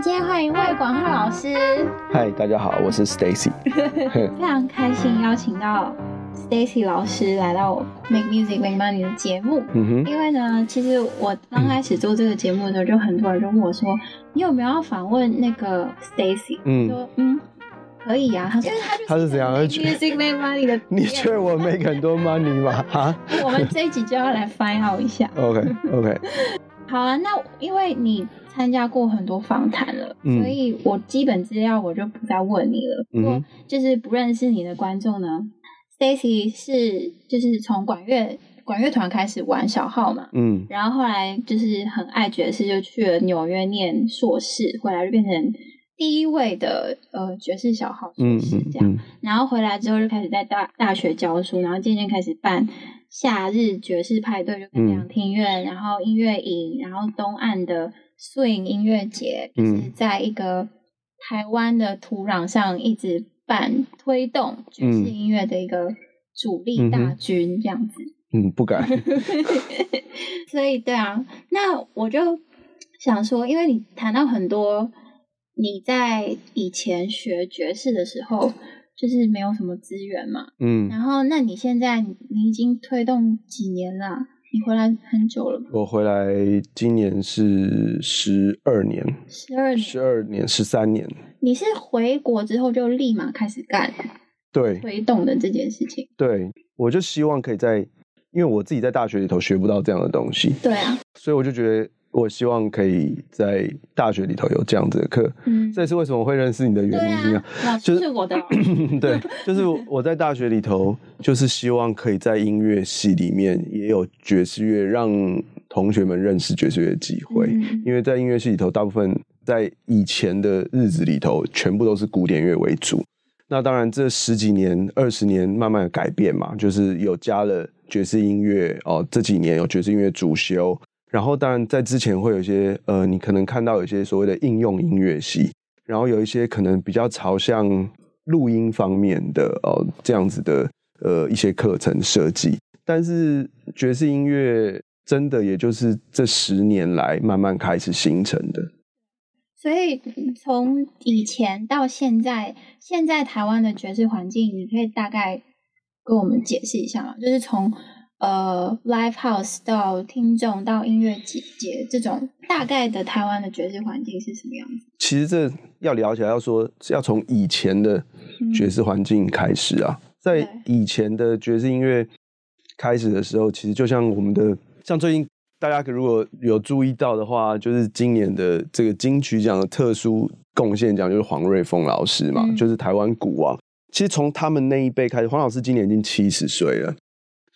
们今天欢迎魏广浩老师。嗨，大家好，我是 Stacy。非常开心邀请到 Stacy 老师来到 Make Music Make Money 的节目。嗯哼。因为呢，其实我刚开始做这个节目的时候，就很多人就问我说：“你有没有要访问那个 Stacy？” 嗯。说嗯。可以啊，他说他是怎样？Make Music Make Money 的，你觉得我 make 很多 money 吗？哈，我们这一集就要来 find out 一下。OK OK，好啊，那因为你参加过很多访谈了，嗯，所以我基本资料我就不再问你了。不过就是不认识你的观众呢，嗯，Stacy 是就是从管乐管乐团开始玩小号嘛，嗯，然后后来就是很爱爵士，就去了纽约念硕士，回来就变成。第一位的呃爵士小号爵士这样，然后回来之后就开始在大大学教书，然后渐渐开始办夏日爵士派对，就跟两厅院，然后音乐营，然后东岸的 swing 音乐节，就是在一个台湾的土壤上一直办推动爵士音乐的一个主力大军这样子。嗯，不敢。所以对啊，那我就想说，因为你谈到很多。你在以前学爵士的时候，就是没有什么资源嘛，嗯，然后那你现在你已经推动几年了？你回来很久了吗？我回来今年是十二年，十二年，十二年，十三年。你是回国之后就立马开始干，对，推动的这件事情。对，我就希望可以在，因为我自己在大学里头学不到这样的东西，对啊，所以我就觉得。我希望可以在大学里头有这样子的课，嗯，这也是为什么我会认识你的原因啊。老师是我的，对，就是我在大学里头，就是希望可以在音乐系里面也有爵士乐，让同学们认识爵士乐的机会。嗯，因为在音乐系里头，大部分在以前的日子里头，全部都是古典乐为主。那当然，这十几年、二十年慢慢的改变嘛，就是有加了爵士音乐哦，这几年有爵士音乐主修。然后，当然，在之前会有一些呃，你可能看到有一些所谓的应用音乐系，然后有一些可能比较朝向录音方面的哦这样子的呃一些课程设计。但是爵士音乐真的也就是这十年来慢慢开始形成的。所以从以前到现在，现在台湾的爵士环境，你可以大概跟我们解释一下吗？就是从。呃，live house 到听众到音乐节节这种大概的台湾的爵士环境是什么样子？其实这要聊起来，要说是要从以前的爵士环境开始啊，嗯、在以前的爵士音乐开始的时候，其实就像我们的，像最近大家如果有注意到的话，就是今年的这个金曲奖的特殊贡献奖就是黄瑞丰老师嘛，嗯、就是台湾鼓王。其实从他们那一辈开始，黄老师今年已经七十岁了。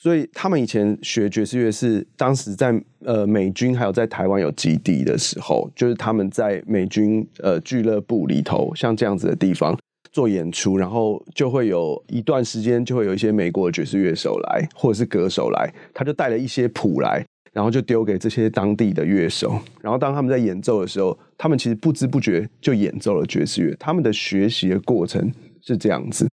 所以他们以前学爵士乐是当时在呃美军还有在台湾有基地的时候，就是他们在美军呃俱乐部里头，像这样子的地方做演出，然后就会有一段时间就会有一些美国的爵士乐手来或者是歌手来，他就带了一些谱来，然后就丢给这些当地的乐手，然后当他们在演奏的时候，他们其实不知不觉就演奏了爵士乐，他们的学习的过程是这样子。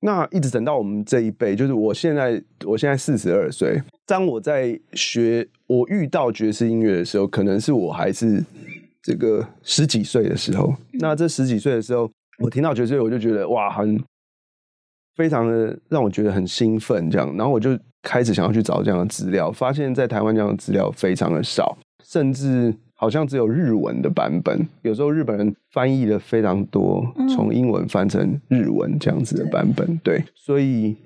那一直等到我们这一辈，就是我现在，我现在四十二岁。当我在学，我遇到爵士音乐的时候，可能是我还是这个十几岁的时候。那这十几岁的时候，我听到爵士乐，我就觉得哇，很非常的让我觉得很兴奋，这样。然后我就开始想要去找这样的资料，发现在台湾这样的资料非常的少，甚至。好像只有日文的版本，有时候日本人翻译的非常多，从英文翻成日文这样子的版本，嗯、对，所以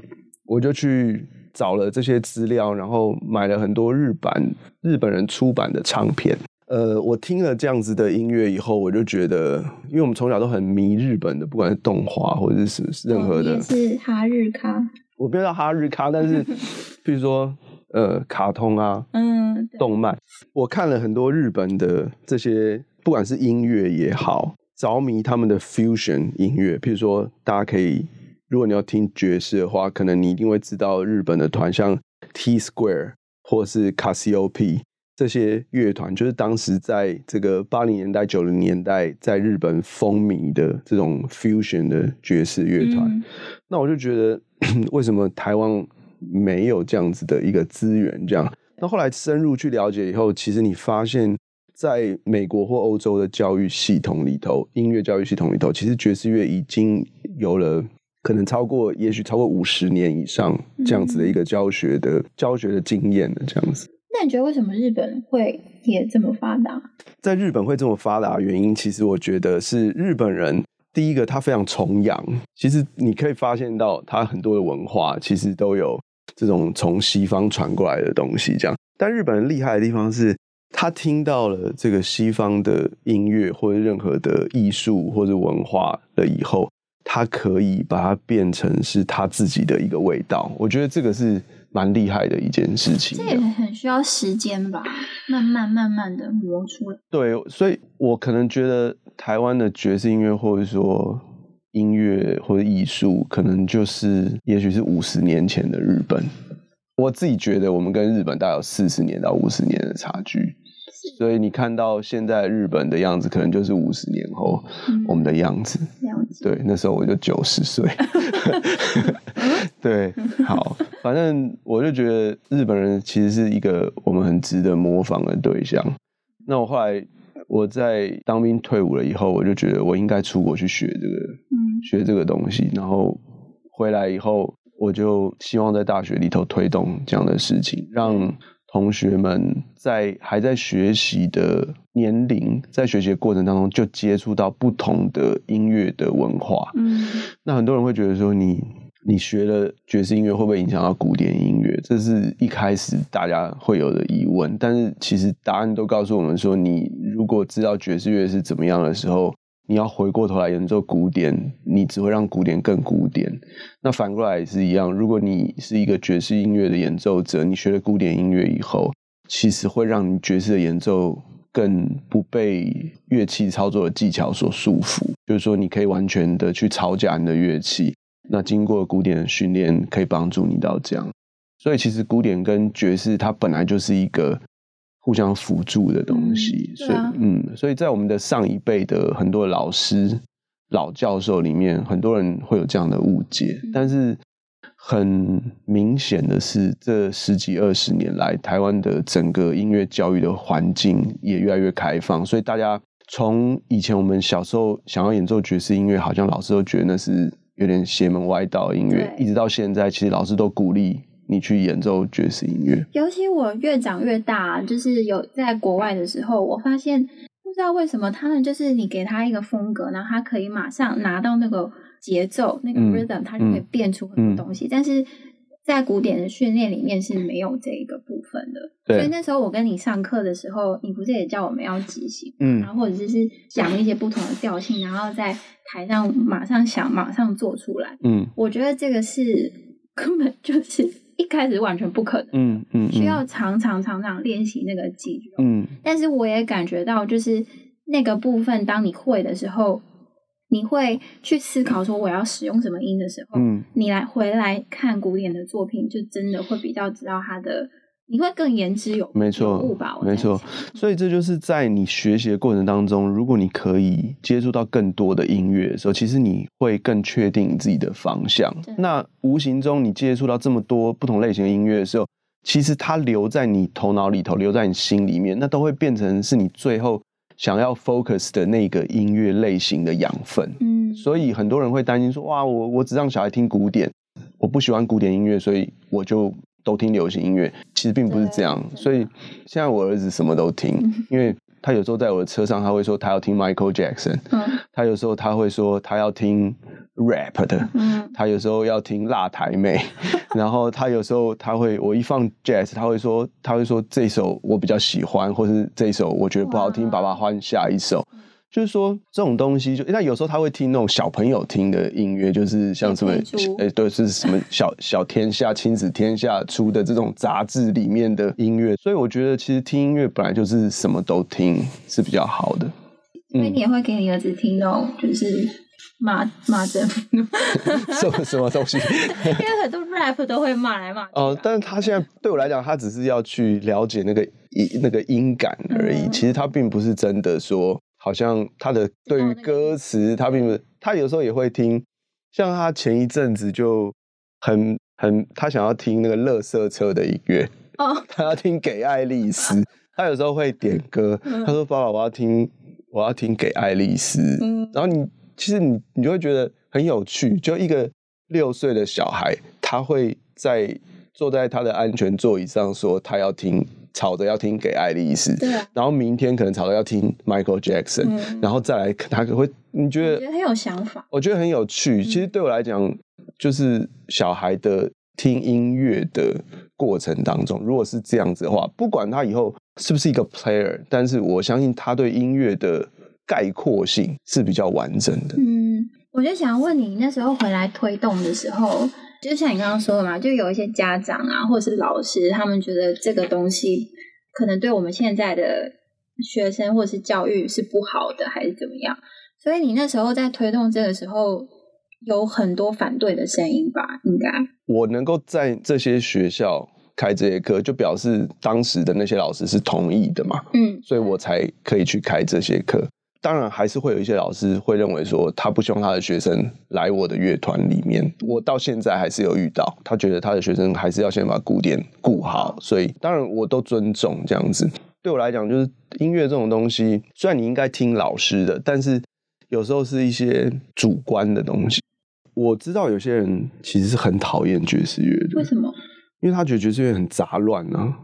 我就去找了这些资料，然后买了很多日版日本人出版的唱片。呃，我听了这样子的音乐以后，我就觉得，因为我们从小都很迷日本的，不管是动画或者是任何的，哦、是哈日咖，我不知道哈日咖，但是 比如说。呃，卡通啊，嗯，动漫，我看了很多日本的这些，不管是音乐也好，着迷他们的 fusion 音乐。譬如说，大家可以，如果你要听爵士的话，可能你一定会知道日本的团，像 T Square 或是 Cassiope 这些乐团，就是当时在这个八零年代、九零年代在日本风靡的这种 fusion 的爵士乐团。嗯、那我就觉得，为什么台湾？没有这样子的一个资源，这样。那后来深入去了解以后，其实你发现，在美国或欧洲的教育系统里头，音乐教育系统里头，其实爵士乐已经有了可能超过，也许超过五十年以上这样子的一个教学的、嗯、教学的经验的，这样子。那你觉得为什么日本会也这么发达？在日本会这么发达的原因，其实我觉得是日本人第一个他非常崇洋。其实你可以发现到他很多的文化其实都有这种从西方传过来的东西，这样。但日本人厉害的地方是，他听到了这个西方的音乐或者任何的艺术或者文化了以后，他可以把它变成是他自己的一个味道。我觉得这个是。蛮厉害的一件事情，这也很需要时间吧，慢慢慢慢的磨出来。对，所以我可能觉得台湾的爵士音乐，或者说音乐或者艺术，可能就是也许是五十年前的日本。我自己觉得，我们跟日本大概有四十年到五十年的差距。所以你看到现在日本的样子，可能就是五十年后我们的样子。嗯、样子。对，那时候我就九十岁。对，好，反正我就觉得日本人其实是一个我们很值得模仿的对象。那我后来我在当兵退伍了以后，我就觉得我应该出国去学这个，嗯、学这个东西。然后回来以后，我就希望在大学里头推动这样的事情，让。同学们在还在学习的年龄，在学习的过程当中，就接触到不同的音乐的文化。嗯，那很多人会觉得说你，你你学了爵士音乐会不会影响到古典音乐？这是一开始大家会有的疑问。但是其实答案都告诉我们说，你如果知道爵士乐是怎么样的时候。你要回过头来演奏古典，你只会让古典更古典。那反过来也是一样，如果你是一个爵士音乐的演奏者，你学了古典音乐以后，其实会让你爵士的演奏更不被乐器操作的技巧所束缚。就是说，你可以完全的去操驾你的乐器。那经过古典的训练，可以帮助你到这样。所以，其实古典跟爵士它本来就是一个。互相辅助的东西，嗯啊、所以嗯，所以在我们的上一辈的很多老师、老教授里面，很多人会有这样的误解。嗯、但是很明显的是，这十几二十年来，台湾的整个音乐教育的环境也越来越开放。所以大家从以前我们小时候想要演奏爵士音乐，好像老师都觉得那是有点邪门歪道音乐，一直到现在，其实老师都鼓励。你去演奏爵士音乐，尤其我越长越大，就是有在国外的时候，我发现不知道为什么他们就是你给他一个风格，然后他可以马上拿到那个节奏，那个 rhythm，他就可以变出很多东西。嗯嗯、但是在古典的训练里面是没有这一个部分的。对所以那时候我跟你上课的时候，你不是也叫我们要即兴，嗯，然后或者就是讲一些不同的调性，然后在台上马上想，马上做出来。嗯，我觉得这个是根本就是。一开始完全不可能，嗯嗯，嗯需要常常常常练习那个肌肉，嗯。但是我也感觉到，就是那个部分，当你会的时候，你会去思考说我要使用什么音的时候，嗯，你来回来看古典的作品，就真的会比较知道它的。你会更言之有没错物吧？没错，所以这就是在你学习的过程当中，如果你可以接触到更多的音乐的时候，其实你会更确定你自己的方向。那无形中，你接触到这么多不同类型的音乐的时候，其实它留在你头脑里头，留在你心里面，那都会变成是你最后想要 focus 的那个音乐类型的养分。嗯，所以很多人会担心说：哇，我我只让小孩听古典，我不喜欢古典音乐，所以我就。都听流行音乐，其实并不是这样。所以现在我儿子什么都听，因为他有时候在我的车上，他会说他要听 Michael Jackson，他有时候他会说他要听 rap 的，他有时候要听辣台妹，然后他有时候他会我一放 jazz，他会说他会说这首我比较喜欢，或是这首我觉得不好听，爸爸换下一首。就是说这种东西就，就那有时候他会听那种小朋友听的音乐，就是像什么，哎，对，是什么小小天下、亲子天下出的这种杂志里面的音乐。所以我觉得，其实听音乐本来就是什么都听是比较好的。所以你也会给你儿子听那种，就是骂骂人，什么什么东西？因为很多 rap 都会骂来骂去。哦、呃，但是他现在对我来讲，他只是要去了解那个音那个音感而已。嗯、其实他并不是真的说。好像他的对于歌词，他并不是，他有时候也会听，像他前一阵子就很很，他想要听那个乐色车的音乐，哦，他要听给爱丽丝，他有时候会点歌，他说：“爸爸，我要听，我要听给爱丽丝。”然后你其实你你就会觉得很有趣，就一个六岁的小孩，他会在坐在他的安全座椅上说他要听，吵着要听给爱丽丝。对。然后明天可能吵着要听 Michael Jackson，然后再来他会你觉得？我觉得很有想法。我觉得很有趣。其实对我来讲，就是小孩的。听音乐的过程当中，如果是这样子的话，不管他以后是不是一个 player，但是我相信他对音乐的概括性是比较完整的。嗯，我就想问你，那时候回来推动的时候，就像你刚刚说的嘛，就有一些家长啊，或者是老师，他们觉得这个东西可能对我们现在的学生或者是教育是不好的，还是怎么样？所以你那时候在推动这个时候。有很多反对的声音吧？应该我能够在这些学校开这些课，就表示当时的那些老师是同意的嘛。嗯，所以我才可以去开这些课。当然，还是会有一些老师会认为说，他不希望他的学生来我的乐团里面。我到现在还是有遇到，他觉得他的学生还是要先把古典顾好。所以，当然我都尊重这样子。对我来讲，就是音乐这种东西，虽然你应该听老师的，但是有时候是一些主观的东西。我知道有些人其实是很讨厌爵士乐的，为什么？因为他觉得爵士乐很杂乱啊，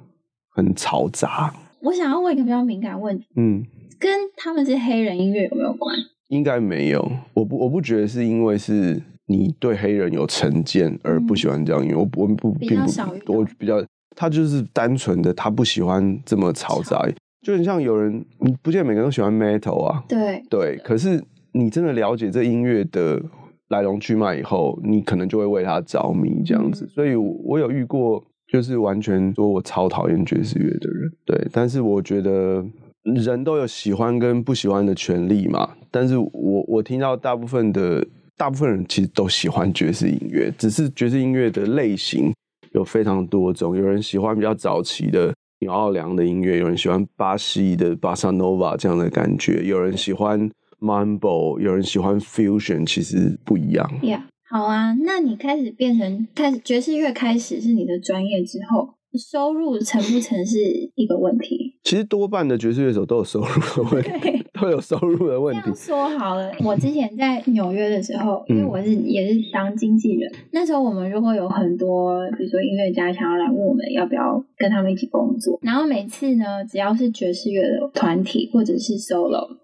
很嘈杂。我想要问一个比较敏感问题，嗯，跟他们是黑人音乐有没有关？应该没有，我不我不觉得是因为是你对黑人有成见而不喜欢这样音乐，嗯、我我不并不，我比较他就是单纯的他不喜欢这么嘈杂，就很像有人，你不见得每个人都喜欢 metal 啊，对对，可是你真的了解这音乐的。来龙去脉以后，你可能就会为他着迷这样子。嗯、所以，我有遇过，就是完全说我超讨厌爵士乐的人。对，但是我觉得人都有喜欢跟不喜欢的权利嘛。但是我我听到大部分的大部分人其实都喜欢爵士音乐，只是爵士音乐的类型有非常多种。有人喜欢比较早期的纽奥良的音乐，有人喜欢巴西的巴萨诺瓦这样的感觉，有人喜欢。Mambo，有人喜欢 Fusion，其实不一样。Yeah，好啊。那你开始变成开始爵士乐开始是你的专业之后，收入成不成是一个问题？其实多半的爵士乐手都有收入的问题，都有收入的问题。这样说好了，我之前在纽约的时候，因为我是也是当经纪人，嗯、那时候我们如果有很多，比如说音乐家想要来问我们要不要跟他们一起工作，然后每次呢，只要是爵士乐的团体或者是 solo。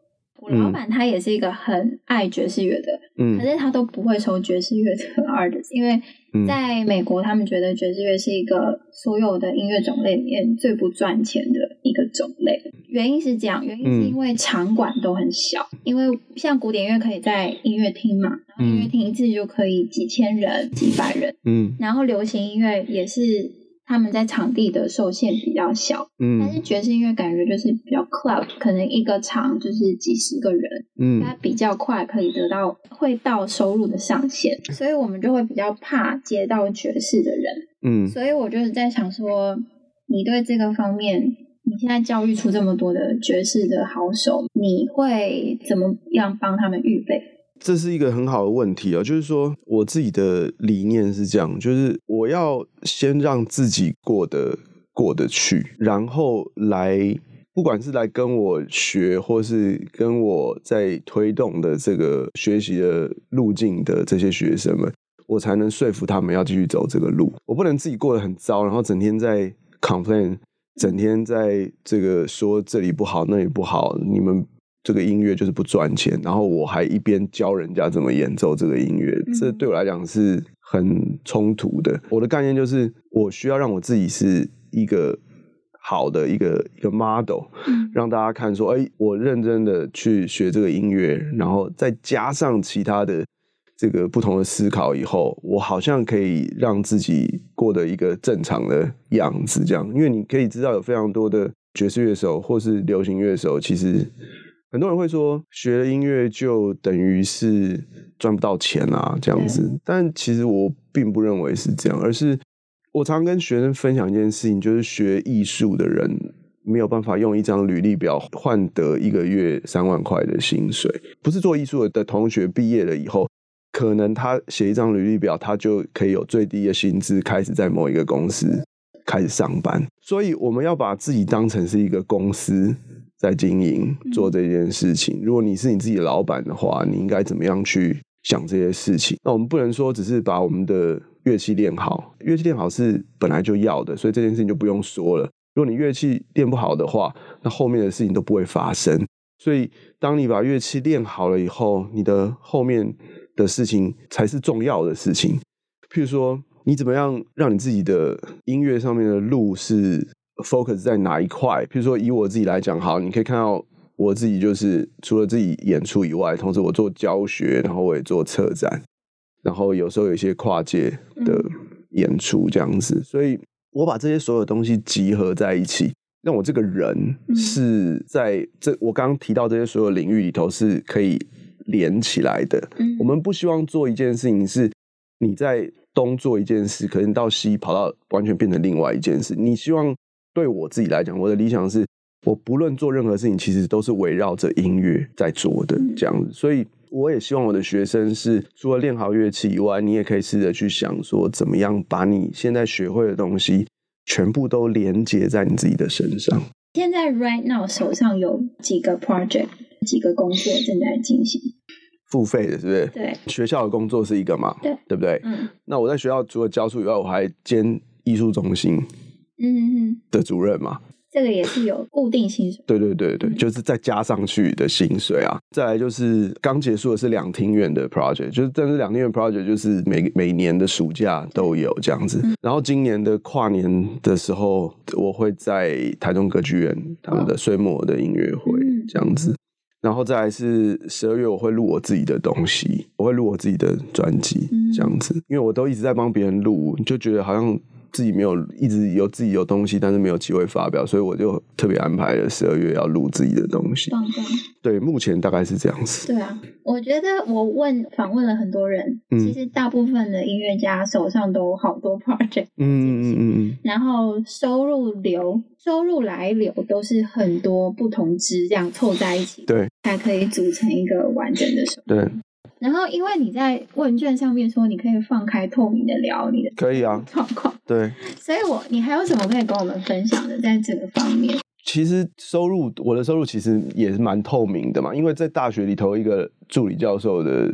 我老板他也是一个很爱爵士乐的，嗯，可是他都不会收爵士乐的 artist，因为在美国，他们觉得爵士乐是一个所有的音乐种类里面最不赚钱的一个种类。原因是这样，原因是因为场馆都很小，因为像古典乐可以在音乐厅嘛，然后音乐厅一次就可以几千人、几百人，嗯，然后流行音乐也是。他们在场地的受限比较小，嗯，但是爵士音乐感觉就是比较 club，可能一个场就是几十个人，嗯，它比较快可以得到会到收入的上限，所以我们就会比较怕接到爵士的人，嗯，所以我就是在想说，你对这个方面，你现在教育出这么多的爵士的好手，你会怎么样帮他们预备？这是一个很好的问题啊，就是说我自己的理念是这样，就是我要先让自己过得过得去，然后来，不管是来跟我学，或是跟我在推动的这个学习的路径的这些学生们，我才能说服他们要继续走这个路。我不能自己过得很糟，然后整天在 complain，整天在这个说这里不好，那里不好，你们。这个音乐就是不赚钱，然后我还一边教人家怎么演奏这个音乐，这对我来讲是很冲突的。我的概念就是，我需要让我自己是一个好的一个一个 model，让大家看说，哎，我认真的去学这个音乐，然后再加上其他的这个不同的思考以后，我好像可以让自己过得一个正常的样子。这样，因为你可以知道，有非常多的爵士乐手或是流行乐手，其实。很多人会说，学了音乐就等于是赚不到钱啊，这样子。但其实我并不认为是这样，而是我常跟学生分享一件事情，就是学艺术的人没有办法用一张履历表换得一个月三万块的薪水。不是做艺术的同学毕业了以后，可能他写一张履历表，他就可以有最低的薪资，开始在某一个公司开始上班。所以我们要把自己当成是一个公司在经营做这件事情。如果你是你自己的老板的话，你应该怎么样去想这些事情？那我们不能说只是把我们的乐器练好，乐器练好是本来就要的，所以这件事情就不用说了。如果你乐器练不好的话，那后面的事情都不会发生。所以，当你把乐器练好了以后，你的后面的事情才是重要的事情。譬如说，你怎么样让你自己的音乐上面的路是 focus 在哪一块？譬如说，以我自己来讲，好，你可以看到我自己就是除了自己演出以外，同时我做教学，然后我也做策展，然后有时候有一些跨界的演出这样子。所以我把这些所有东西集合在一起。让我这个人是在这我刚刚提到这些所有领域里头是可以连起来的。嗯，我们不希望做一件事情是你在东做一件事，可能到西跑到完全变成另外一件事。你希望对我自己来讲，我的理想是，我不论做任何事情，其实都是围绕着音乐在做的这样子。所以我也希望我的学生是除了练好乐器以外，你也可以试着去想说，怎么样把你现在学会的东西。全部都连接在你自己的身上。现在 right now 手上有几个 project，几个工作正在进行。付费的，是不是？对。学校的工作是一个嘛？对，对不对？嗯。那我在学校除了教书以外，我还兼艺术中心，嗯嗯的主任嘛。这个也是有固定薪水，对对对对，就是再加上去的薪水啊。再来就是刚结束的是两厅院的 project，就是但是两厅院 project 就是每每年的暑假都有这样子。然后今年的跨年的时候，我会在台中歌剧院他们的岁末的音乐会这样子。然后再来是十二月我会录我自己的东西，我会录我自己的专辑这样子，因为我都一直在帮别人录，就觉得好像。自己没有一直有自己有东西，但是没有机会发表，所以我就特别安排了十二月要录自己的东西。棒棒。对，目前大概是这样子。对啊，我觉得我问访问了很多人，嗯，其实大部分的音乐家手上都有好多 project，嗯嗯嗯嗯，然后收入流收入来流都是很多不同支这样凑在一起，对，才可以组成一个完整的收入。对。然后，因为你在问卷上面说你可以放开透明的聊你的可以啊状况，对，所以我你还有什么可以跟我们分享的在这个方面？其实收入，我的收入其实也是蛮透明的嘛，因为在大学里头，一个助理教授的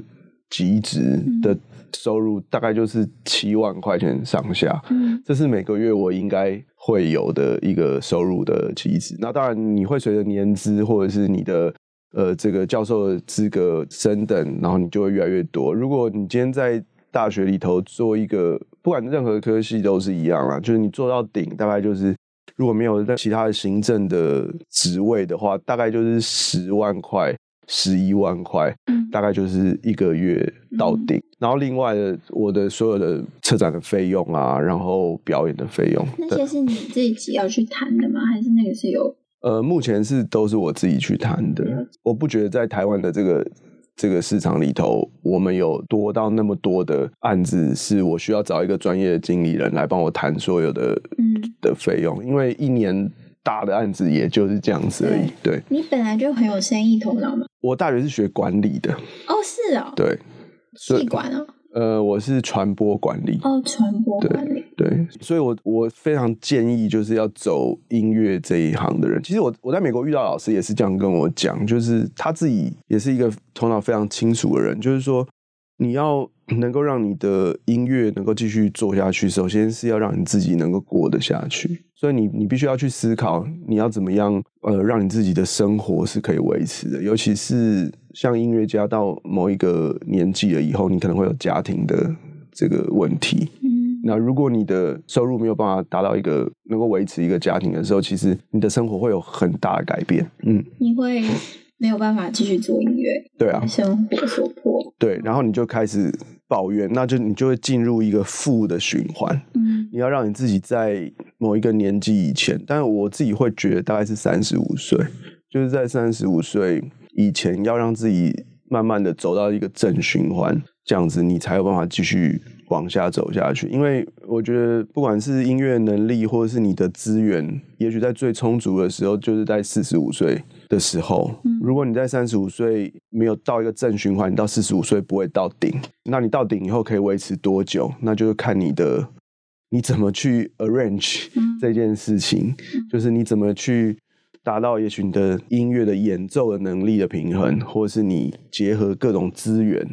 级职的收入大概就是七万块钱上下，嗯，这是每个月我应该会有的一个收入的级职。那当然，你会随着年资或者是你的。呃，这个教授的资格升等，然后你就会越来越多。如果你今天在大学里头做一个，不管任何科系都是一样啦，就是你做到顶，大概就是如果没有其他的行政的职位的话，大概就是十万块、十一万块，大概就是一个月到顶。嗯、然后另外的，我的所有的策展的费用啊，然后表演的费用，那些是你自己要去谈的吗？还是那个是有？呃，目前是都是我自己去谈的。我不觉得在台湾的这个这个市场里头，我们有多到那么多的案子，是我需要找一个专业的经理人来帮我谈所有的嗯的费用，因为一年大的案子也就是这样子而已。对，对你本来就很有生意头脑嘛。我大学是学管理的。哦，是哦。对，企管哦。呃，我是传播管理。哦，传播管理。对，对，所以我我非常建议，就是要走音乐这一行的人。其实我我在美国遇到老师也是这样跟我讲，就是他自己也是一个头脑非常清楚的人，就是说你要能够让你的音乐能够继续做下去，首先是要让你自己能够过得下去。所以你你必须要去思考，你要怎么样呃，让你自己的生活是可以维持的，尤其是。像音乐家到某一个年纪了以后，你可能会有家庭的这个问题。嗯，那如果你的收入没有办法达到一个能够维持一个家庭的时候，其实你的生活会有很大的改变。嗯，你会没有办法继续做音乐。对啊，生活所迫。对，然后你就开始抱怨，那就你就会进入一个负的循环。嗯，你要让你自己在某一个年纪以前，但是我自己会觉得大概是三十五岁，就是在三十五岁。以前要让自己慢慢的走到一个正循环，这样子你才有办法继续往下走下去。因为我觉得，不管是音乐能力，或者是你的资源，也许在最充足的时候，就是在四十五岁的时候。如果你在三十五岁没有到一个正循环，你到四十五岁不会到顶。那你到顶以后可以维持多久？那就是看你的你怎么去 arrange 这件事情，就是你怎么去达到也许你的音乐的演奏的能力的平衡，或者是你结合各种资源，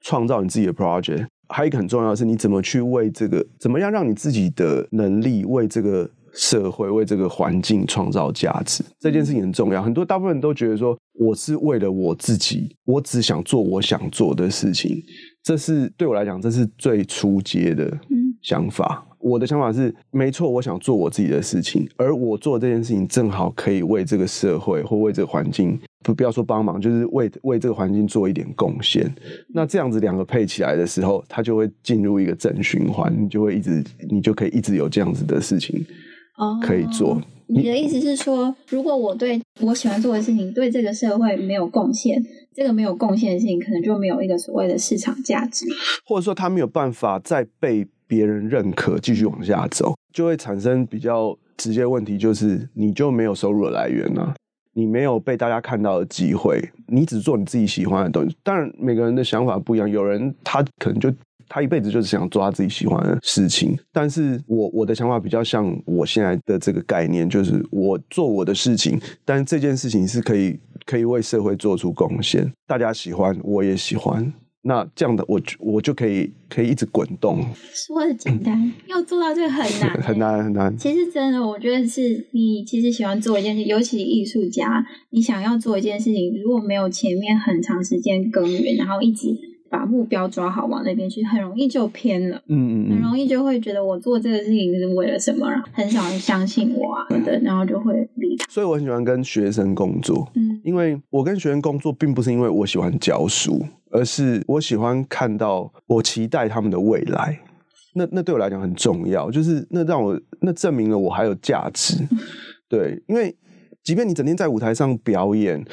创造你自己的 project。还有一个很重要的是，你怎么去为这个，怎么样让你自己的能力为这个。社会为这个环境创造价值，这件事情很重要。很多大部分人都觉得说，我是为了我自己，我只想做我想做的事情。这是对我来讲，这是最初阶的想法。我的想法是，没错，我想做我自己的事情，而我做这件事情正好可以为这个社会或为这个环境，不不要说帮忙，就是为为这个环境做一点贡献。那这样子两个配起来的时候，它就会进入一个正循环，你就会一直，你就可以一直有这样子的事情。可以做。Oh, 你的意思是说，如果我对我喜欢做的事情对这个社会没有贡献，这个没有贡献性，可能就没有一个所谓的市场价值，或者说他没有办法再被别人认可，继续往下走，就会产生比较直接问题，就是你就没有收入的来源了，你没有被大家看到的机会，你只做你自己喜欢的东西。当然，每个人的想法不一样，有人他可能就。他一辈子就是想做他自己喜欢的事情，但是我我的想法比较像我现在的这个概念，就是我做我的事情，但这件事情是可以可以为社会做出贡献，大家喜欢，我也喜欢，那这样的我我就可以可以一直滚动。说的简单，嗯、要做到这个很难，很难很难。其实真的，我觉得是你其实喜欢做一件事，尤其艺术家，你想要做一件事情，如果没有前面很长时间耕耘，然后一直。把目标抓好，往那边去，很容易就偏了。嗯嗯，很容易就会觉得我做这个事情是为了什么，很少人相信我啊的，然后就会离开。所以我很喜欢跟学生工作，嗯，因为我跟学生工作，并不是因为我喜欢教书，而是我喜欢看到我期待他们的未来。那那对我来讲很重要，就是那让我那证明了我还有价值。对，因为即便你整天在舞台上表演，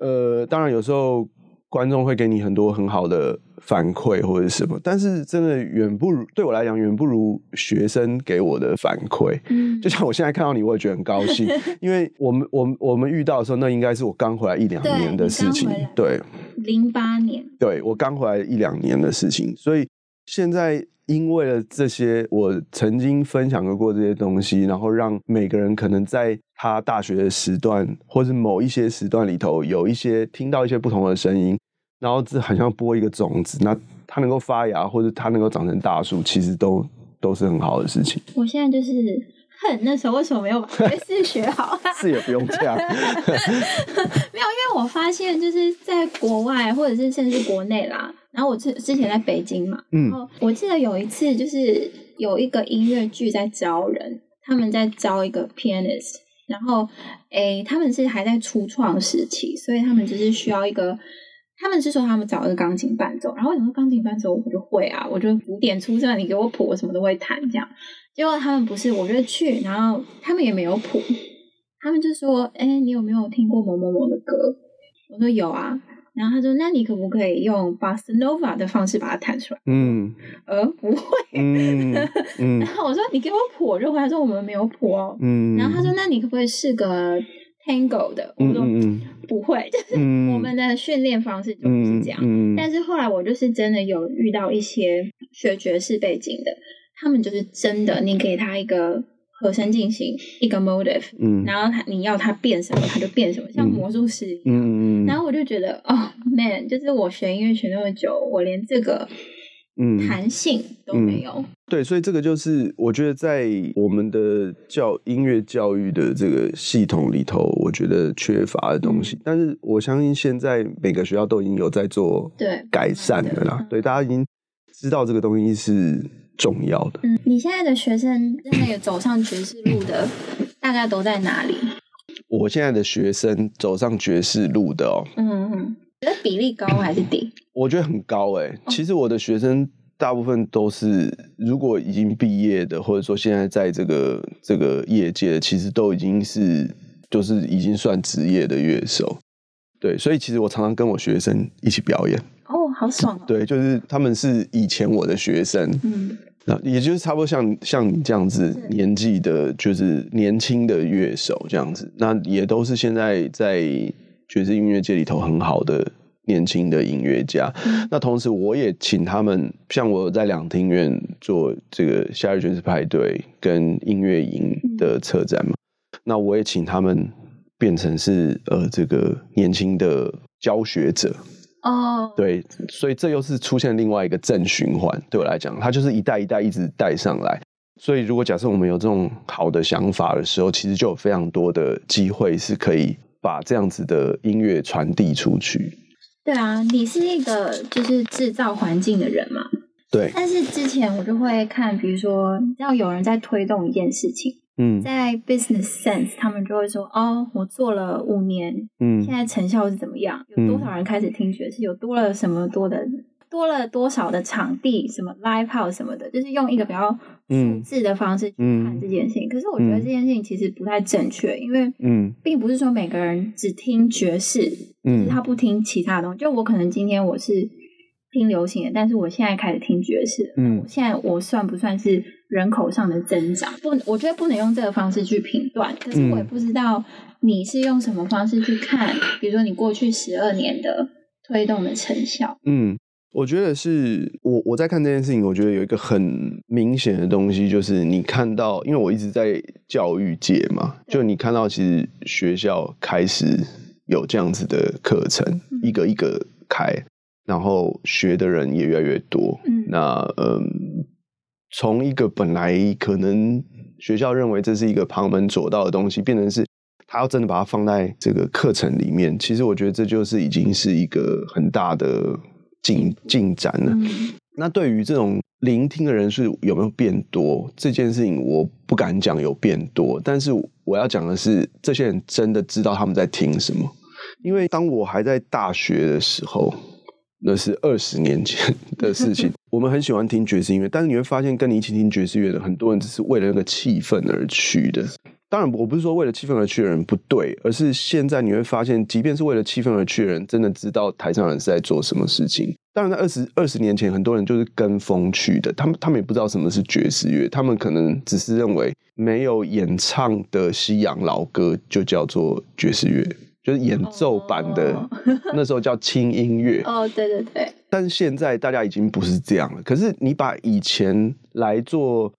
呃，当然有时候。观众会给你很多很好的反馈或者什么，但是真的远不如对我来讲远不如学生给我的反馈。嗯，就像我现在看到你，我也觉得很高兴，因为我们我们我们遇到的时候，那应该是我刚回来一两年的事情。对，零八年，对，我刚回来一两年的事情，所以现在。因为了这些，我曾经分享过这些东西，然后让每个人可能在他大学的时段，或是某一些时段里头，有一些听到一些不同的声音，然后这好像播一个种子，那它能够发芽，或者它能够长成大树，其实都都是很好的事情。我现在就是恨那时候为什么没有把爵士学好，是也不用这样，没有，因为我发现就是在国外，或者是甚至国内啦。然后我之之前在北京嘛，然后我记得有一次就是有一个音乐剧在招人，他们在招一个 pianist，然后诶他们是还在初创时期，所以他们只是需要一个，他们是说他们找一个钢琴伴奏，然后我想说钢琴伴奏我就会啊，我就古典出身，你给我谱我什么都会弹这样，结果他们不是，我就去，然后他们也没有谱，他们就说，哎你有没有听过某某某的歌？我说有啊。然后他说：“那你可不可以用巴斯诺瓦的方式把它弹出来？”嗯，呃，不会。嗯，嗯然后我说：“你给我谱。”就回来说：“我们没有谱哦。”嗯。然后他说：“那你可不可以试个 Tango 的？”我说：“嗯、不会，就是我们的训练方式就是这样。嗯”但是后来我就是真的有遇到一些学爵士背景的，他们就是真的，你给他一个。和声进行一个 motive，嗯，然后他你要他变什么，他就变什么，像魔术师一样。嗯，然后我就觉得，哦，man，就是我学音乐学那么久，我连这个嗯弹性都没有。对，所以这个就是我觉得在我们的教音乐教育的这个系统里头，我觉得缺乏的东西。嗯，但是我相信现在每个学校都已经有在做对改善的啦，对，大家已经知道这个东西是。重要的。嗯，你现在的学生那个走上爵士路的，大概都在哪里？我现在的学生走上爵士路的哦，嗯嗯，觉得比例高还是低？我觉得很高哎。其实我的学生大部分都是，如果已经毕业的，或者说现在在这个这个业界，其实都已经是就是已经算职业的乐手。对，所以其实我常常跟我学生一起表演。哦，好爽哦！对，就是他们是以前我的学生，嗯，那也就是差不多像像你这样子年纪的，就是年轻的乐手这样子，那也都是现在在爵士音乐界里头很好的年轻的音乐家。嗯、那同时，我也请他们，像我在两厅院做这个夏日爵士派对跟音乐营的策展嘛，嗯、那我也请他们变成是呃这个年轻的教学者。哦，对，所以这又是出现另外一个正循环。对我来讲，它就是一代一代一直带上来。所以，如果假设我们有这种好的想法的时候，其实就有非常多的机会是可以把这样子的音乐传递出去。对啊，你是一个就是制造环境的人嘛？对。但是之前我就会看，比如说，要有人在推动一件事情。嗯，在 business sense，他们就会说，哦，我做了五年，嗯，现在成效是怎么样？有多少人开始听爵士？有多了什么多的，多了多少的场地？什么 live house 什么的，就是用一个比较复制的方式去看这件事情。可是我觉得这件事情其实不太正确，因为，嗯，并不是说每个人只听爵士，嗯，他不听其他东西。就我可能今天我是。听流行的，但是我现在开始听爵士。嗯，现在我算不算是人口上的增长？不，我觉得不能用这个方式去评断。可是我也不知道你是用什么方式去看，比如说你过去十二年的推动的成效。嗯，我觉得是我我在看这件事情，我觉得有一个很明显的东西，就是你看到，因为我一直在教育界嘛，就你看到其实学校开始有这样子的课程，一个一个开。然后学的人也越来越多，嗯，那嗯，从一个本来可能学校认为这是一个旁门左道的东西，变成是他要真的把它放在这个课程里面，其实我觉得这就是已经是一个很大的进进展了。嗯，那对于这种聆听的人数有没有变多这件事情，我不敢讲有变多，但是我要讲的是，这些人真的知道他们在听什么，因为当我还在大学的时候。那是二十年前的事情。我们很喜欢听爵士音乐，但是你会发现，跟你一起听爵士乐的很多人只是为了那个气氛而去的。当然，我不是说为了气氛而去的人不对，而是现在你会发现，即便是为了气氛而去的人，真的知道台上人是在做什么事情。当然，在二十二十年前，很多人就是跟风去的，他们他们也不知道什么是爵士乐，他们可能只是认为没有演唱的西洋老歌就叫做爵士乐。就是演奏版的，oh. 那时候叫轻音乐。哦，对对对。但是现在大家已经不是这样了。可是你把以前来做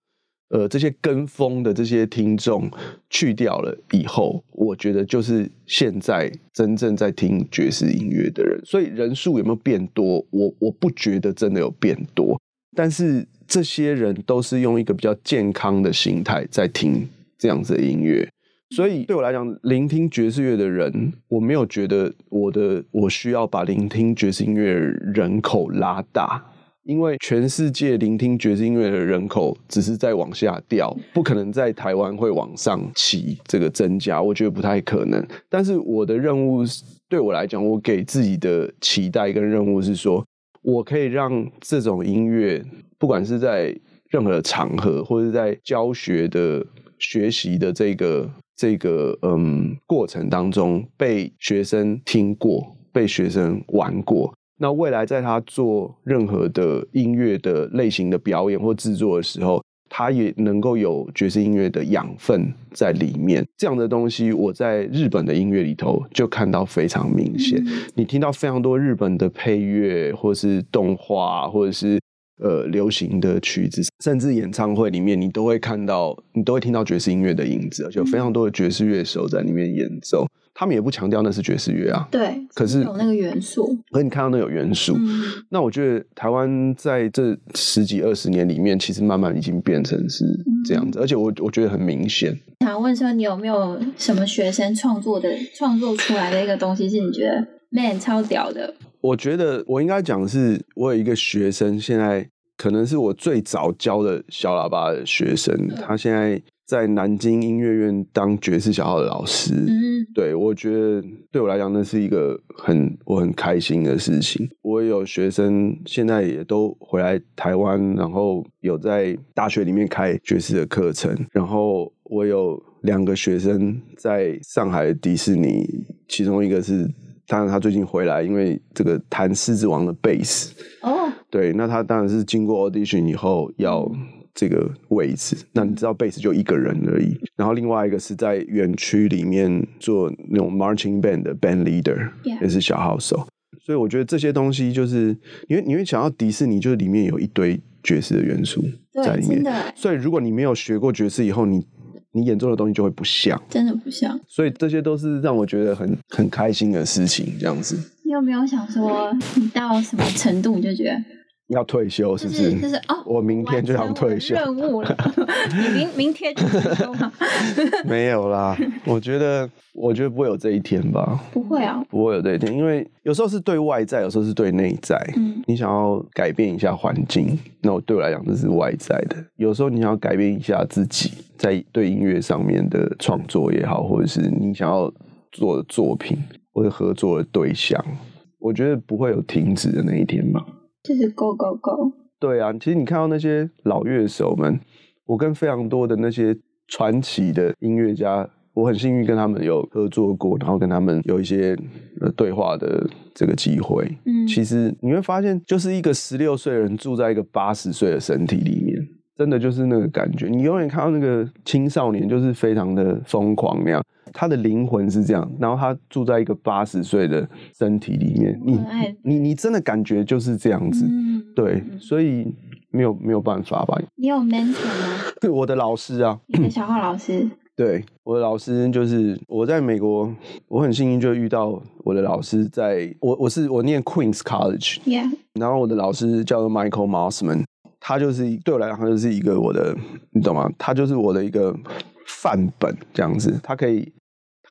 呃这些跟风的这些听众去掉了以后，我觉得就是现在真正在听爵士音乐的人。所以人数有没有变多？我我不觉得真的有变多。但是这些人都是用一个比较健康的心态在听这样子的音乐。所以对我来讲，聆听爵士乐的人，我没有觉得我的我需要把聆听爵士音乐人口拉大，因为全世界聆听爵士音乐的人口只是在往下掉，不可能在台湾会往上起这个增加，我觉得不太可能。但是我的任务是，对我来讲，我给自己的期待跟任务是说，我可以让这种音乐，不管是在任何场合，或者在教学的学习的这个。这个嗯过程当中被学生听过，被学生玩过。那未来在他做任何的音乐的类型的表演或制作的时候，他也能够有爵士音乐的养分在里面。这样的东西，我在日本的音乐里头就看到非常明显。嗯、你听到非常多日本的配乐，或是动画，或者是。呃，流行的曲子，甚至演唱会里面，你都会看到，你都会听到爵士音乐的影子，而且有非常多的爵士乐手在里面演奏。他们也不强调那是爵士乐啊，对，可是有那个元素。可是你看到那有元素，嗯、那我觉得台湾在这十几二十年里面，其实慢慢已经变成是这样子，嗯、而且我我觉得很明显。想问说，你有没有什么学生创作的创作出来的一个东西，是你觉得 man 超屌的？我觉得我应该讲是，我有一个学生，现在可能是我最早教的小喇叭的学生，嗯、他现在在南京音乐院当爵士小号的老师。嗯，对，我觉得对我来讲，那是一个很我很开心的事情。我有学生现在也都回来台湾，然后有在大学里面开爵士的课程，然后我有两个学生在上海迪士尼，其中一个是。当然，他最近回来，因为这个弹《狮子王》的贝斯哦，对，那他当然是经过 audition 以后要这个位置。那你知道贝斯就一个人而已，然后另外一个是在园区里面做那种 marching band 的 band leader，Yeah. 也是小号手。所以我觉得这些东西就是，因为你会想要迪士尼，就是里面有一堆爵士的元素在里面。所以如果你没有学过爵士以后，你你演奏的东西就会不像，真的不像。所以这些都是让我觉得很很开心的事情，这样子。你有没有想说，你到什么程度你就觉得？要退休是不是？就是，就是哦，我明天就想退休。任务了，你明明天就退休吗？没有啦，我觉得，我觉得不会有这一天吧。不会啊，不会有这一天，因为有时候是对外在，有时候是对内在。嗯，你想要改变一下环境，那我对我来讲这是外在的。有时候你想要改变一下自己，在对音乐上面的创作也好，或者是你想要做的作品或者合作的对象，我觉得不会有停止的那一天嘛。就是 go go go。对啊，其实你看到那些老乐手们，我跟非常多的那些传奇的音乐家，我很幸运跟他们有合作过，然后跟他们有一些呃对话的这个机会。嗯，其实你会发现，就是一个十六岁的人住在一个八十岁的身体里面，真的就是那个感觉。你永远看到那个青少年，就是非常的疯狂那样。他的灵魂是这样，然后他住在一个八十岁的身体里面，你你你真的感觉就是这样子，嗯、对，所以没有没有办法吧？你有 mentor 吗？对，我的老师啊，你的小号老师。对，我的老师就是我在美国，我很幸运就遇到我的老师在，在我我是我念 Queens College，Yeah. 然后我的老师叫做 Michael Mossman，他就是对我来讲，他就是一个我的，你懂吗？他就是我的一个范本这样子，他可以。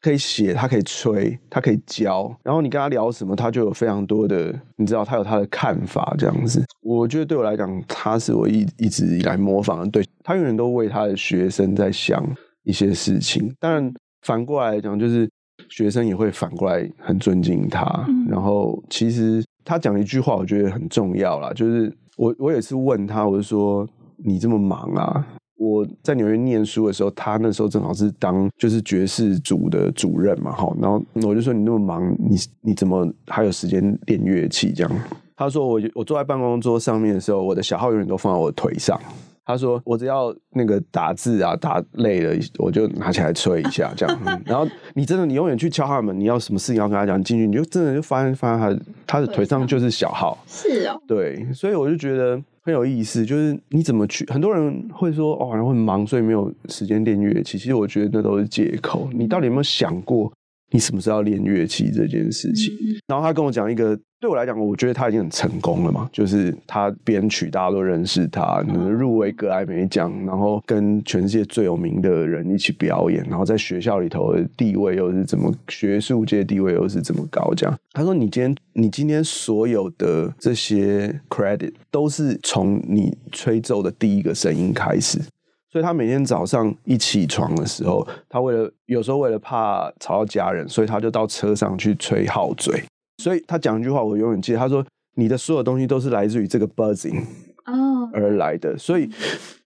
可以写，他可以吹，他可以教，然后你跟他聊什么，他就有非常多的，你知道，他有他的看法这样子。我觉得对我来讲，他是我一一直以来模仿的，对，他永远都为他的学生在想一些事情。当然，反过来讲，就是学生也会反过来很尊敬他。嗯、然后，其实他讲一句话，我觉得很重要啦，就是我我也是问他，我就说你这么忙啊？我在纽约念书的时候，他那时候正好是当就是爵士组的主任嘛，哈，然后我就说你那么忙，你你怎么还有时间练乐器？这样，他说我我坐在办公桌上面的时候，我的小号永远都放在我的腿上。他说我只要那个打字啊打累了，我就拿起来吹一下这样。嗯、然后你真的你永远去敲他们，你要什么事情要跟他讲，进去你就真的就发现发现他他的腿上就是小号。是哦，对，所以我就觉得。很有意思，就是你怎么去？很多人会说哦，然后很忙，所以没有时间练乐器。其实我觉得那都是借口。你到底有没有想过？你什么时候要练乐器这件事情？嗯、然后他跟我讲一个，对我来讲，我觉得他已经很成功了嘛。就是他编曲，大家都认识他，入围格莱美奖，然后跟全世界最有名的人一起表演，然后在学校里头的地位又是怎么，学术界地位又是怎么高？这样，他说：“你今天，你今天所有的这些 credit 都是从你吹奏的第一个声音开始。”所以他每天早上一起床的时候，他为了有时候为了怕吵到家人，所以他就到车上去吹号嘴。所以他讲一句话，我永远记得。他说：“你的所有东西都是来自于这个 buzzing 而来的。”所以，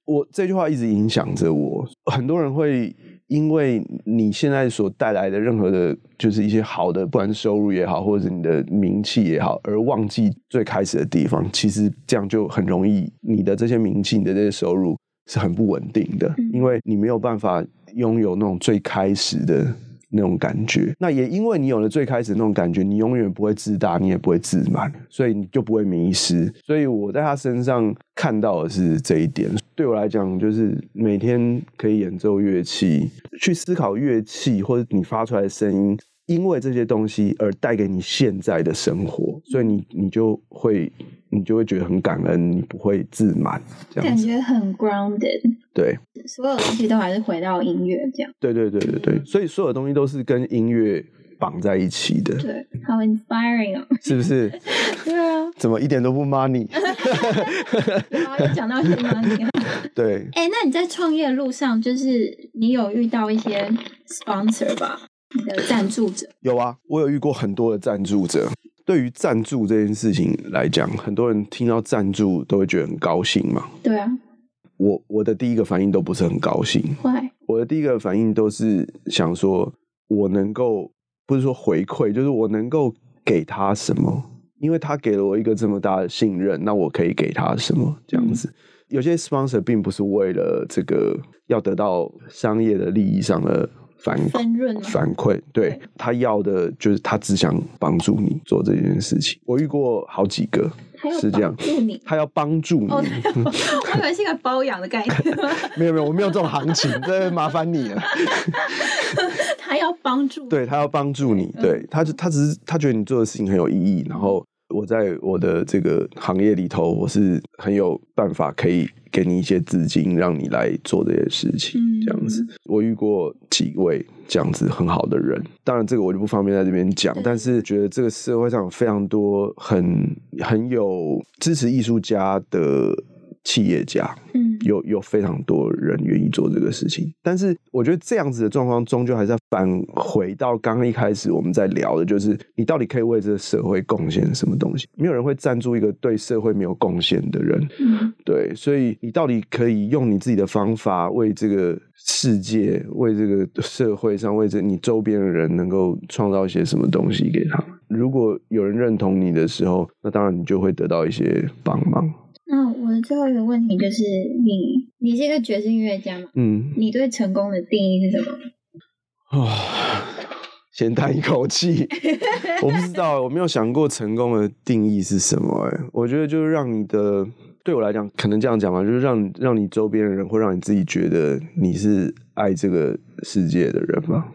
我这句话一直影响着我。很多人会因为你现在所带来的任何的，就是一些好的，不管是收入也好，或者是你的名气也好，而忘记最开始的地方。其实这样就很容易，你的这些名气，你的这些收入。是很不稳定的，因为你没有办法拥有那种最开始的那种感觉。那也因为你有了最开始的那种感觉，你永远不会自大，你也不会自满，所以你就不会迷失。所以我在他身上看到的是这一点。对我来讲，就是每天可以演奏乐器，去思考乐器或者你发出来的声音，因为这些东西而带给你现在的生活，所以你你就会。你就会觉得很感恩，你不会自满，这样感觉很 grounded。对，所有东西都还是回到音乐这样。对对对对对，所以所有东西都是跟音乐绑在一起的。对，好 inspiring 哦，是不是？对啊，怎么一点都不 money？讲到一些 money。对，哎，那你在创业路上，就是你有遇到一些 sponsor 吧？你的赞助者？有啊，我有遇过很多的赞助者。对于赞助这件事情来讲，很多人听到赞助都会觉得很高兴嘛。对啊，我我的第一个反应都不是很高兴。Why？我的第一个反应都是想说，我能够不是说回馈，就是我能够给他什么，因为他给了我一个这么大的信任，那我可以给他什么？这样子，嗯、有些 sponsor 并不是为了这个要得到商业的利益上的反反馈，对，对他要的就是他只想帮助你做这件事情。我遇过好几个是这样，他要帮助你，哦、我以为是一个包养的概念。没有没有，我没有这种行情，这麻烦你了。他要帮助，对他要帮助你，对他就他只是他觉得你做的事情很有意义，然后。我在我的这个行业里头，我是很有办法可以给你一些资金，让你来做这些事情。这样子，我遇过几位这样子很好的人，当然这个我就不方便在这边讲，但是觉得这个社会上有非常多很很有支持艺术家的企业家。嗯有有非常多人愿意做这个事情，但是我觉得这样子的状况终究还是要返回到刚刚一开始我们在聊的，就是你到底可以为这个社会贡献什么东西？没有人会赞助一个对社会没有贡献的人，嗯，对，所以你到底可以用你自己的方法为这个世界、为这个社会上、为这你周边的人能够创造一些什么东西给他？如果有人认同你的时候，那当然你就会得到一些帮忙。那我的最后一个问题就是你，你你是一个爵士音乐家吗？嗯，你对成功的定义是什么？啊，先叹一口气，我不知道，我没有想过成功的定义是什么。哎，我觉得就是让你的，对我来讲，可能这样讲吧，就是让让你周边的人，会让你自己觉得你是爱这个世界的人吧。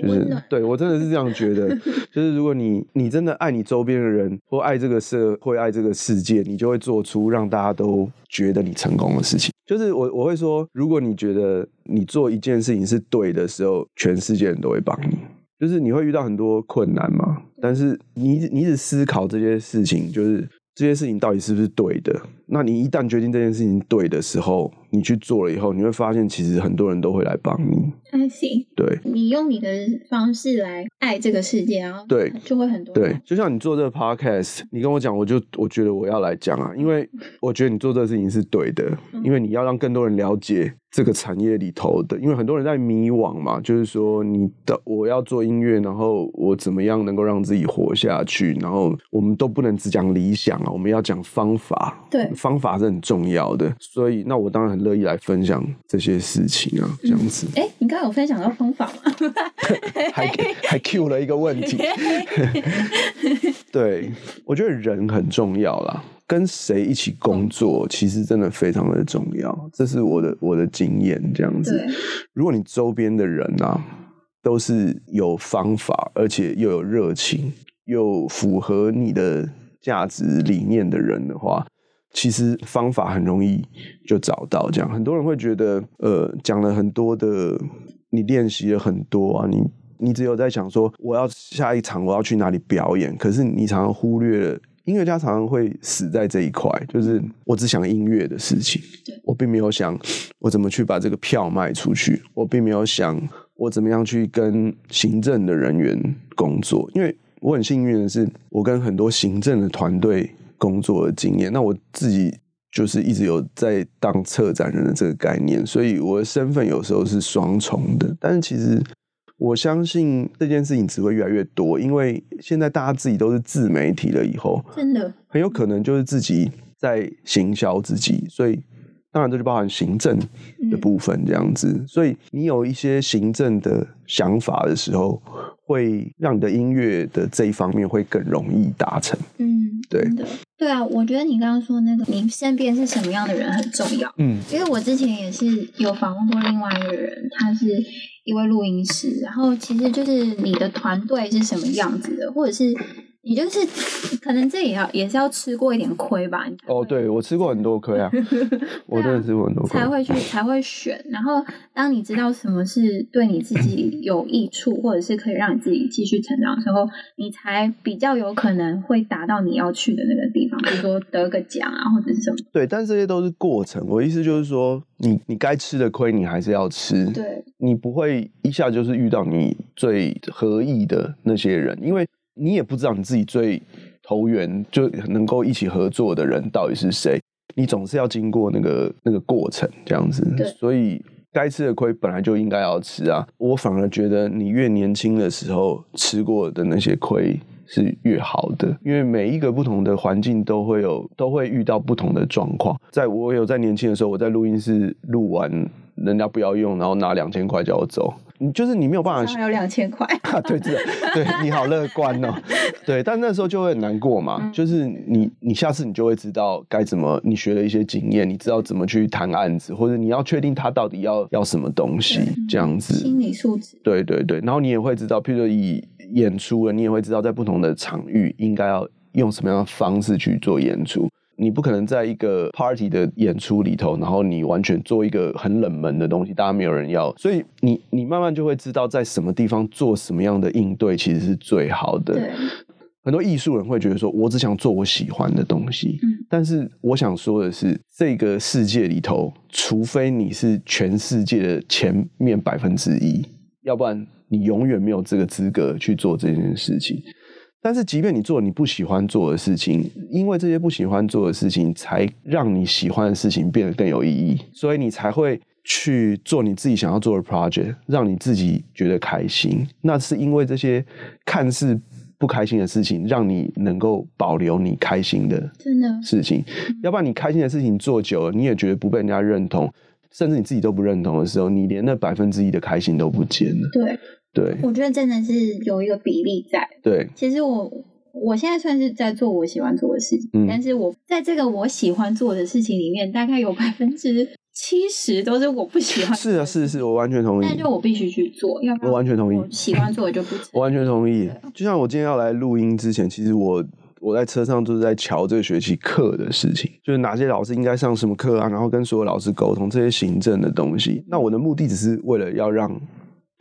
就是对我真的是这样觉得，就是如果你你真的爱你周边的人，或爱这个社会，爱这个世界，你就会做出让大家都觉得你成功的事情。就是我我会说，如果你觉得你做一件事情是对的时候，全世界人都会帮你。就是你会遇到很多困难嘛，但是你你只思考这些事情，就是。这些事情到底是不是对的？那你一旦决定这件事情对的时候，你去做了以后，你会发现其实很多人都会来帮你。还行，对，你用你的方式来爱这个世界，然后对，就会很多。对，就像你做这个 podcast，你跟我讲，我就我觉得我要来讲啊，因为我觉得你做这个事情是对的，因为你要让更多人了解。这个产业里头的，因为很多人在迷惘嘛，就是说，你的我要做音乐，然后我怎么样能够让自己活下去？然后我们都不能只讲理想啊，我们要讲方法。对，方法是很重要的。所以，那我当然很乐意来分享这些事情啊，这样子。哎、嗯，你刚刚有分享到方法吗？还还 Q 了一个问题。对，我觉得人很重要啦。跟谁一起工作，其实真的非常的重要。这是我的我的经验，这样子。如果你周边的人啊，都是有方法，而且又有热情，又符合你的价值理念的人的话，其实方法很容易就找到。这样，很多人会觉得，呃，讲了很多的，你练习了很多啊，你你只有在想说，我要下一场我要去哪里表演，可是你常常忽略了。音乐家常常会死在这一块，就是我只想音乐的事情，我并没有想我怎么去把这个票卖出去，我并没有想我怎么样去跟行政的人员工作，因为我很幸运的是，我跟很多行政的团队工作的经验，那我自己就是一直有在当策展人的这个概念，所以我的身份有时候是双重的，但是其实。我相信这件事情只会越来越多，因为现在大家自己都是自媒体了，以后真的很有可能就是自己在行销自己，所以当然这就包含行政的部分这样子。嗯、所以你有一些行政的想法的时候，会让你的音乐的这一方面会更容易达成。嗯，对的，对啊，我觉得你刚刚说那个你身边是什么样的人很重要。嗯，因为我之前也是有访问过另外一个人，他是。一位录音师，然后其实就是你的团队是什么样子的，或者是。你就是可能这也要也是要吃过一点亏吧？哦，对，我吃过很多亏啊，我真的吃过很多亏，才会去 才会选。然后当你知道什么是对你自己有益处，或者是可以让你自己继续成长的时候，你才比较有可能会达到你要去的那个地方，比如说得个奖啊，或者是什么。对，但这些都是过程。我意思就是说，你你该吃的亏，你还是要吃。对，你不会一下就是遇到你最合意的那些人，因为。你也不知道你自己最投缘就能够一起合作的人到底是谁，你总是要经过那个那个过程这样子，所以该吃的亏本来就应该要吃啊。我反而觉得你越年轻的时候吃过的那些亏是越好的，因为每一个不同的环境都会有都会遇到不同的状况。在我有在年轻的时候，我在录音室录完。人家不要用，然后拿两千块叫我走。你就是你没有办法，还有两千块，对对对，你好乐观哦，对，但那时候就会很难过嘛，嗯、就是你你下次你就会知道该怎么，你学了一些经验，你知道怎么去谈案子，或者你要确定他到底要要什么东西，这样子，心理素质，对对对，然后你也会知道，譬如说以演出了，你也会知道在不同的场域应该要用什么样的方式去做演出。你不可能在一个 party 的演出里头，然后你完全做一个很冷门的东西，大家没有人要，所以你你慢慢就会知道在什么地方做什么样的应对其实是最好的。对，很多艺术人会觉得说，我只想做我喜欢的东西。嗯，但是我想说的是，这个世界里头，除非你是全世界的前面百分之一，要不然你永远没有这个资格去做这件事情。但是，即便你做你不喜欢做的事情，因为这些不喜欢做的事情，才让你喜欢的事情变得更有意义，所以你才会去做你自己想要做的 project，让你自己觉得开心。那是因为这些看似不开心的事情，让你能够保留你开心的真的事情。要不然，你开心的事情做久了，你也觉得不被人家认同，甚至你自己都不认同的时候，你连那百分之一的开心都不见了。对。对，我觉得真的是有一个比例在。对，其实我我现在算是在做我喜欢做的事情，嗯，但是我在这个我喜欢做的事情里面，大概有百分之七十都是我不喜欢。是啊，是是，我完全同意。但就我必须去做，要不然我完全同意。我喜欢做的就不。我完全同意。就像我今天要来录音之前，其实我我在车上就是在瞧这个学期课的事情，就是哪些老师应该上什么课啊，然后跟所有老师沟通这些行政的东西。那我的目的只是为了要让。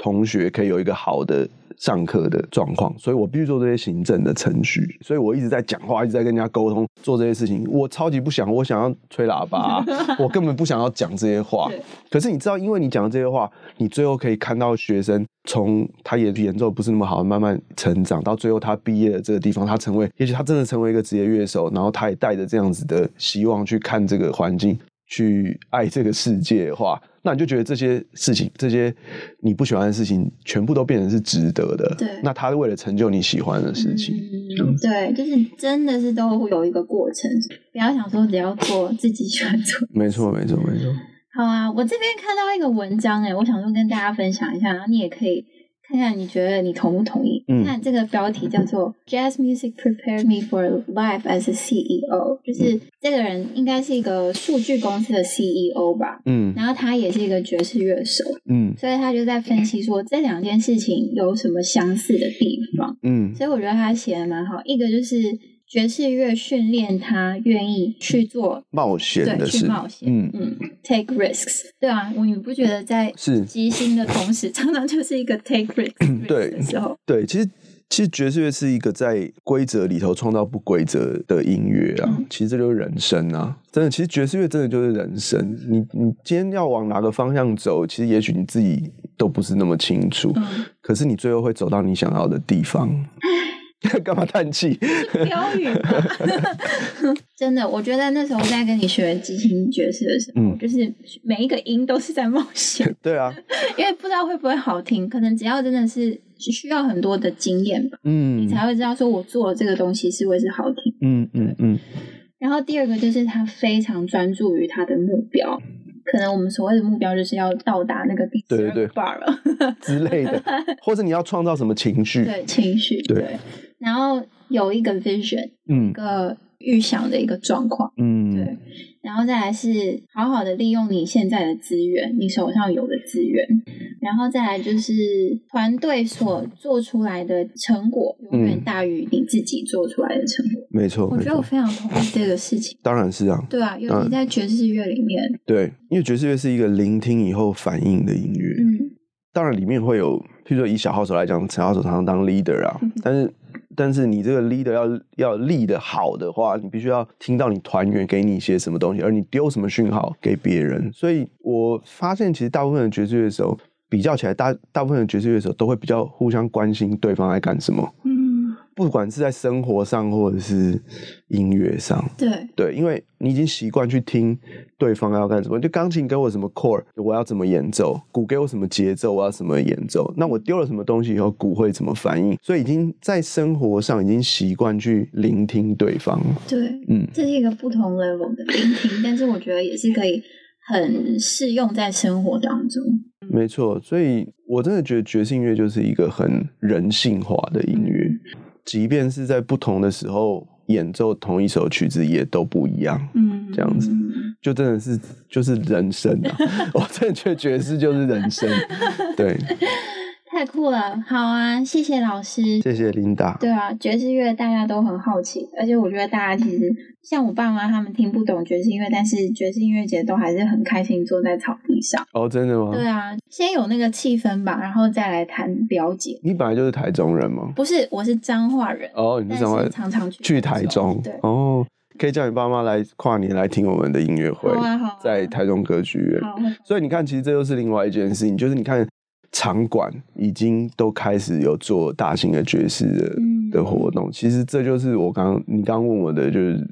同学可以有一个好的上课的状况，所以我必须做这些行政的程序，所以我一直在讲话，一直在跟人家沟通，做这些事情。我超级不想，我想要吹喇叭，我根本不想要讲这些话。可是你知道，因为你讲的这些话，你最后可以看到学生从他演演奏不是那么好，慢慢成长，到最后他毕业的这个地方，他成为，也许他真的成为一个职业乐手，然后他也带着这样子的希望去看这个环境，去爱这个世界的话。那你就觉得这些事情，这些你不喜欢的事情，全部都变成是值得的。对，那他为了成就你喜欢的事情，嗯，对，就是真的是都会有一个过程，不要想说只要做自己喜欢做。没错，没错，没错。好啊，我这边看到一个文章，哎，我想说跟大家分享一下，然后你也可以。看看你觉得你同不同意？嗯，看这个标题叫做 “Jazz Music Prepared Me for Life as a CEO”，就是这个人应该是一个数据公司的 CEO 吧。嗯，然后他也是一个爵士乐手。嗯，所以他就在分析说这两件事情有什么相似的地方。嗯，所以我觉得他写的蛮好。一个就是。爵士乐训练他愿意去做冒险的事，去冒险，嗯。嗯，take risks，对啊，我你不觉得在是。即兴的同时，常常就是一个 take risks 对的时候，对，其实其实爵士乐是一个在规则里头创造不规则的音乐啊，嗯、其实这就是人生啊，真的，其实爵士乐真的就是人生，你你今天要往哪个方向走，其实也许你自己都不是那么清楚，嗯、可是你最后会走到你想要的地方。干嘛叹气？标语，真的，我觉得那时候在跟你学即兴爵士的时候，嗯、就是每一个音都是在冒险。对啊，因为不知道会不会好听，可能只要真的是需要很多的经验吧，嗯，你才会知道说我做的这个东西是会是好听。嗯嗯嗯。然后第二个就是他非常专注于他的目标。可能我们所谓的目标就是要到达那个第十二 bar 了之类的，或者你要创造什么情绪？对，情绪。对，对，然后有一个 vision，嗯，一个。预想的一个状况，嗯，对，然后再来是好好的利用你现在的资源，你手上有的资源，然后再来就是团队所做出来的成果永远大于你自己做出来的成果，没错，我觉得我非常同意这个事情，当然是啊，对啊，尤其在爵士乐里面，对，因为爵士乐是一个聆听以后反应的音乐，嗯，当然里面会有，譬如说以小号手来讲，小号手常常当 leader 啊，嗯、但是。但是你这个 leader 要要立的好的话，你必须要听到你团员给你一些什么东西，而你丢什么讯号给别人。所以我发现，其实大部分的爵士乐手比较起来，大大部分的爵士乐手都会比较互相关心对方在干什么。不管是在生活上或者是音乐上，对对，因为你已经习惯去听对方要干什么。就钢琴给我什么 chord，我要怎么演奏；鼓给我什么节奏，我要怎么演奏。那我丢了什么东西以后，鼓会怎么反应？所以已经在生活上已经习惯去聆听对方。对，嗯，这是一个不同 level 的聆听，但是我觉得也是可以很适用在生活当中。没错，所以我真的觉得爵士音乐就是一个很人性化的音乐，嗯、即便是在不同的时候演奏同一首曲子，也都不一样。嗯，这样子就真的是就是人生啊！我真的觉得爵士就是人生，对。太酷了，好啊，谢谢老师，谢谢琳达。对啊，爵士乐大家都很好奇，而且我觉得大家其实像我爸妈他们听不懂爵士音乐，但是爵士音乐节都还是很开心坐在草地上。哦，真的吗？对啊，先有那个气氛吧，然后再来谈表姐。你本来就是台中人吗？不是，我是彰化人。哦，你是彰化人，常常去去台中。对，哦，可以叫你爸妈来跨年来听我们的音乐会。好啊，在台中歌剧院。好，所以你看，其实这又是另外一件事情，就是你看。场馆已经都开始有做大型的爵士的、嗯、的活动，其实这就是我刚刚你刚刚问我的，就是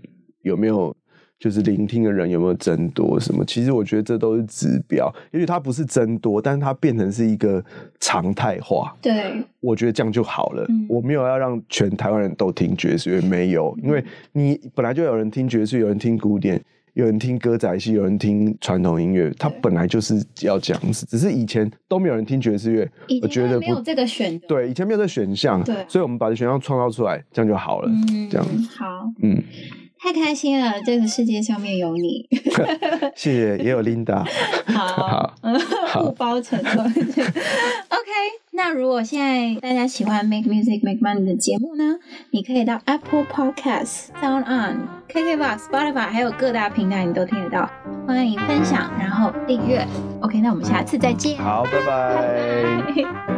有没有就是聆听的人有没有增多什么？其实我觉得这都是指标，也许它不是增多，但是它变成是一个常态化。对，我觉得这样就好了。嗯、我没有要让全台湾人都听爵士乐，没有，因为你本来就有人听爵士，有人听古典。有人听歌仔戏，有人听传统音乐，它本来就是要这样子，只是以前都没有人听爵士乐，我觉得没有这个选择，对，以前没有这个选项，对，所以我们把这选项创造出来，这样就好了，嗯，这样。好，嗯，太开心了，这个世界上面有你 谢谢，也有 Linda，好，好，互包成功，OK。那如果现在大家喜欢 Make Music Make Money 的节目呢，你可以到 Apple Podcast、Sound On、KKBox、Spotify，还有各大平台你都听得到。欢迎分享，然后订阅。OK，那我们下次再见。好，拜拜。拜拜。